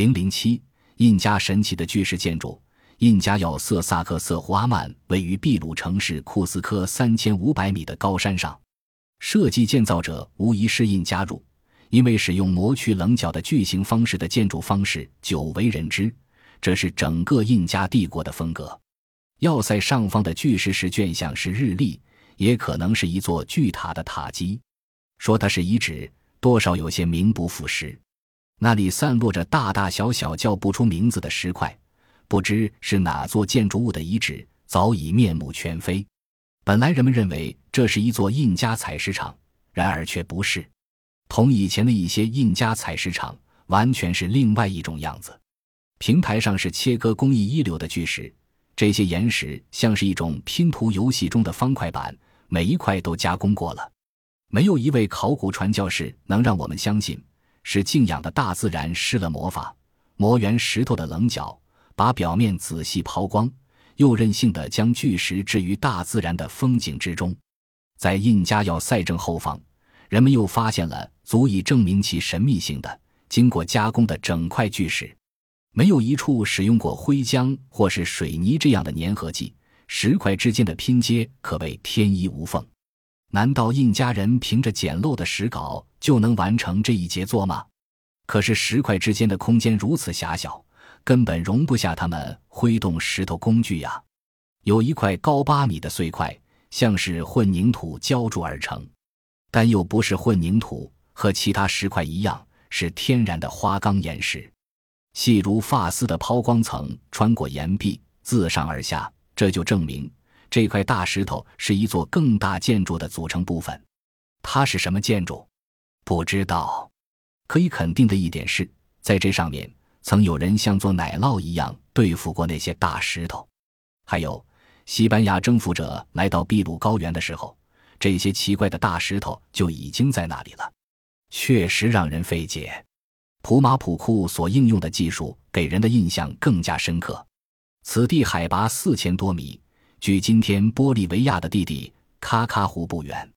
零零七，印加神奇的巨石建筑。印加要塞萨克瑟胡阿曼位于秘鲁城市库斯科三千五百米的高山上，设计建造者无疑是印加入，因为使用磨去棱角的巨型方式的建筑方式久为人知，这是整个印加帝国的风格。要塞上方的巨石石卷像是日历，也可能是一座巨塔的塔基。说它是遗址，多少有些名不副实。那里散落着大大小小叫不出名字的石块。不知是哪座建筑物的遗址，早已面目全非。本来人们认为这是一座印加采石场，然而却不是。同以前的一些印加采石场，完全是另外一种样子。平台上是切割工艺一流的巨石，这些岩石像是一种拼图游戏中的方块板，每一块都加工过了。没有一位考古传教士能让我们相信，是敬仰的大自然施了魔法，磨圆石头的棱角。把表面仔细抛光，又任性的将巨石置于大自然的风景之中。在印加要塞正后方，人们又发现了足以证明其神秘性的、经过加工的整块巨石，没有一处使用过灰浆或是水泥这样的粘合剂，石块之间的拼接可谓天衣无缝。难道印加人凭着简陋的石稿就能完成这一杰作吗？可是石块之间的空间如此狭小。根本容不下他们挥动石头工具呀！有一块高八米的碎块，像是混凝土浇筑而成，但又不是混凝土，和其他石块一样是天然的花岗岩石，细如发丝的抛光层穿过岩壁，自上而下，这就证明这块大石头是一座更大建筑的组成部分。它是什么建筑？不知道。可以肯定的一点是，在这上面。曾有人像做奶酪一样对付过那些大石头，还有西班牙征服者来到秘鲁高原的时候，这些奇怪的大石头就已经在那里了，确实让人费解。普马普库所应用的技术给人的印象更加深刻。此地海拔四千多米，距今天玻利维亚的弟弟卡卡湖不远，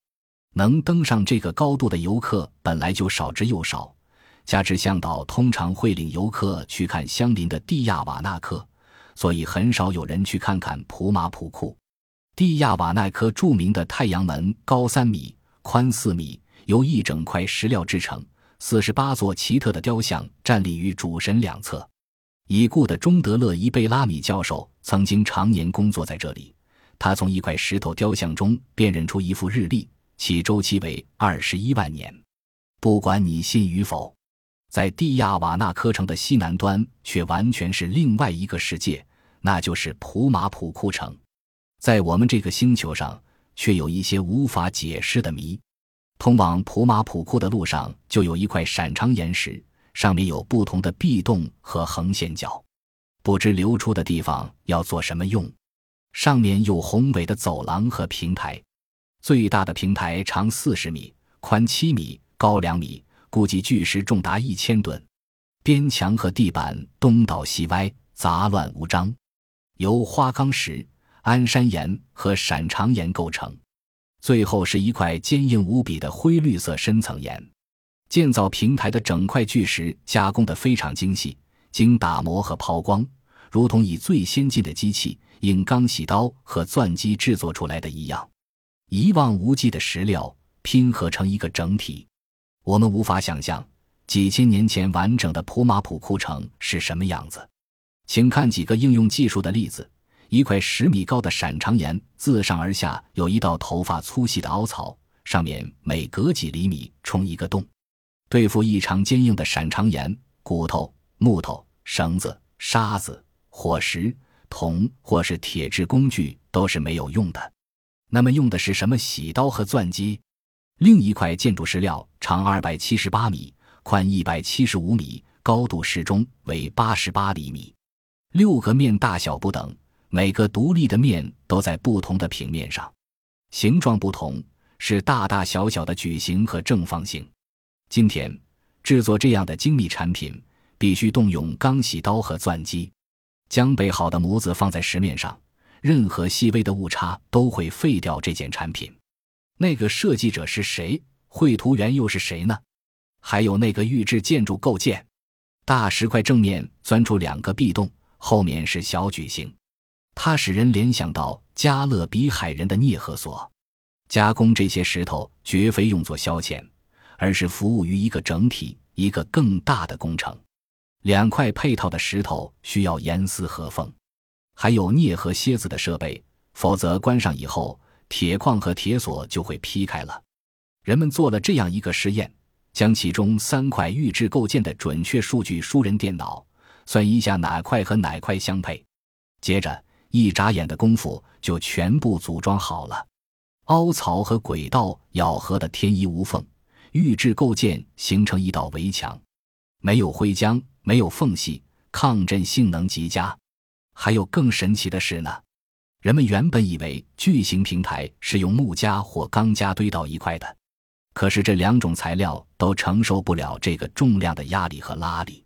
能登上这个高度的游客本来就少之又少。加之向导通常会领游客去看相邻的蒂亚瓦纳克，所以很少有人去看看普马普库。蒂亚瓦纳克著名的太阳门高三米、宽四米，由一整块石料制成，四十八座奇特的雕像站立于主神两侧。已故的中德勒伊贝拉米教授曾经常年工作在这里，他从一块石头雕像中辨认出一副日历，其周期为二十一万年。不管你信与否。在蒂亚瓦纳科城的西南端，却完全是另外一个世界，那就是普马普库城。在我们这个星球上，却有一些无法解释的谜。通往普马普库的路上，就有一块闪长岩石，上面有不同的壁洞和横线角，不知流出的地方要做什么用。上面有宏伟的走廊和平台，最大的平台长四十米，宽七米，高两米。估计巨石重达一千吨，边墙和地板东倒西歪，杂乱无章，由花岗石、安山岩和闪长岩构成。最后是一块坚硬无比的灰绿色深层岩。建造平台的整块巨石加工得非常精细，经打磨和抛光，如同以最先进的机器——硬钢洗刀和钻机制作出来的一样，一望无际的石料拼合成一个整体。我们无法想象几千年前完整的普马普库城是什么样子，请看几个应用技术的例子：一块十米高的闪长岩，自上而下有一道头发粗细的凹槽，上面每隔几厘米冲一个洞。对付异常坚硬的闪长岩，骨头、木头、绳子、沙子、火石、铜或是铁制工具都是没有用的。那么用的是什么洗刀和钻机？另一块建筑石料长二百七十八米，宽一百七十五米，高度适中，为八十八厘米。六个面大小不等，每个独立的面都在不同的平面上，形状不同，是大大小小的矩形和正方形。今天制作这样的精密产品，必须动用钢洗刀和钻机，将备好的模子放在石面上，任何细微的误差都会废掉这件产品。那个设计者是谁？绘图员又是谁呢？还有那个预制建筑构件，大石块正面钻出两个壁洞，后面是小矩形，它使人联想到加勒比海人的涅赫索。加工这些石头绝非用作消遣，而是服务于一个整体、一个更大的工程。两块配套的石头需要严丝合缝，还有镍和楔子的设备，否则关上以后，铁矿和铁锁就会劈开了。人们做了这样一个实验。将其中三块预制构件的准确数据输人电脑，算一下哪块和哪块相配。接着一眨眼的功夫就全部组装好了。凹槽和轨道咬合的天衣无缝，预制构件形成一道围墙，没有灰浆，没有缝隙，抗震性能极佳。还有更神奇的事呢，人们原本以为巨型平台是用木夹或钢夹堆到一块的。可是这两种材料都承受不了这个重量的压力和拉力。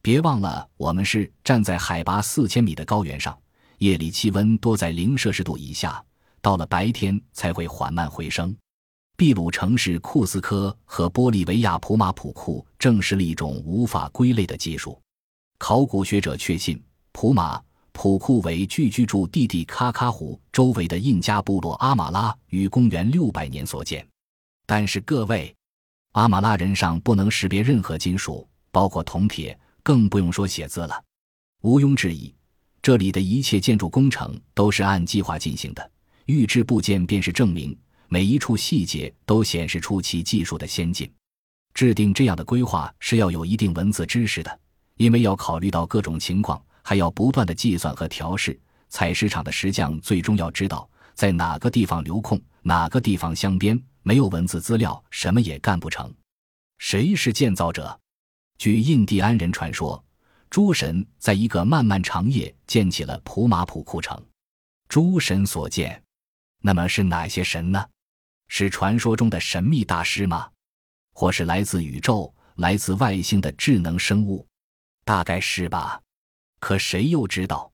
别忘了，我们是站在海拔四千米的高原上，夜里气温多在零摄氏度以下，到了白天才会缓慢回升。秘鲁城市库斯科和玻利维亚普马普库证实了一种无法归类的技术。考古学者确信，普马普库为聚居住蒂蒂卡卡湖周围的印加部落阿马拉于公元六百年所建。但是各位，阿马拉人上不能识别任何金属，包括铜铁，更不用说写字了。毋庸置疑，这里的一切建筑工程都是按计划进行的。预制部件便是证明，每一处细节都显示出其技术的先进。制定这样的规划是要有一定文字知识的，因为要考虑到各种情况，还要不断的计算和调试。采石场的石匠最终要知道在哪个地方留空，哪个地方镶边。没有文字资料，什么也干不成。谁是建造者？据印第安人传说，诸神在一个漫漫长夜建起了普马普库城。诸神所建，那么是哪些神呢？是传说中的神秘大师吗？或是来自宇宙、来自外星的智能生物？大概是吧。可谁又知道？